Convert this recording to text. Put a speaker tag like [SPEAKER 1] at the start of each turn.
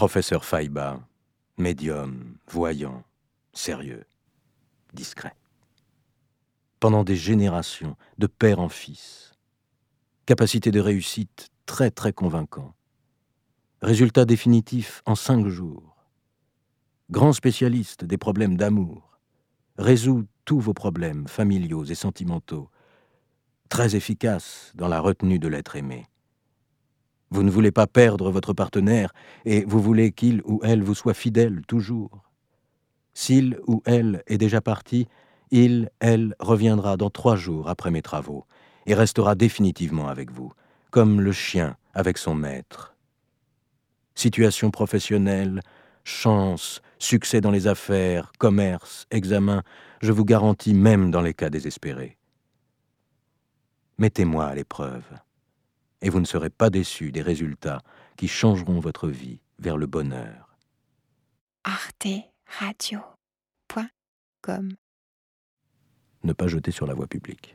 [SPEAKER 1] Professeur Faiba, médium, voyant, sérieux, discret. Pendant des générations, de père en fils. Capacité de réussite très très convaincant. Résultat définitif en cinq jours. Grand spécialiste des problèmes d'amour. Résout tous vos problèmes familiaux et sentimentaux. Très efficace dans la retenue de l'être aimé. Vous ne voulez pas perdre votre partenaire et vous voulez qu'il ou elle vous soit fidèle toujours. S'il ou elle est déjà parti, il, elle reviendra dans trois jours après mes travaux et restera définitivement avec vous, comme le chien avec son maître. Situation professionnelle, chance, succès dans les affaires, commerce, examen, je vous garantis même dans les cas désespérés. Mettez-moi à l'épreuve et vous ne serez pas déçus des résultats qui changeront votre vie vers le bonheur.
[SPEAKER 2] arteradio.com
[SPEAKER 1] Ne pas jeter sur la voie publique.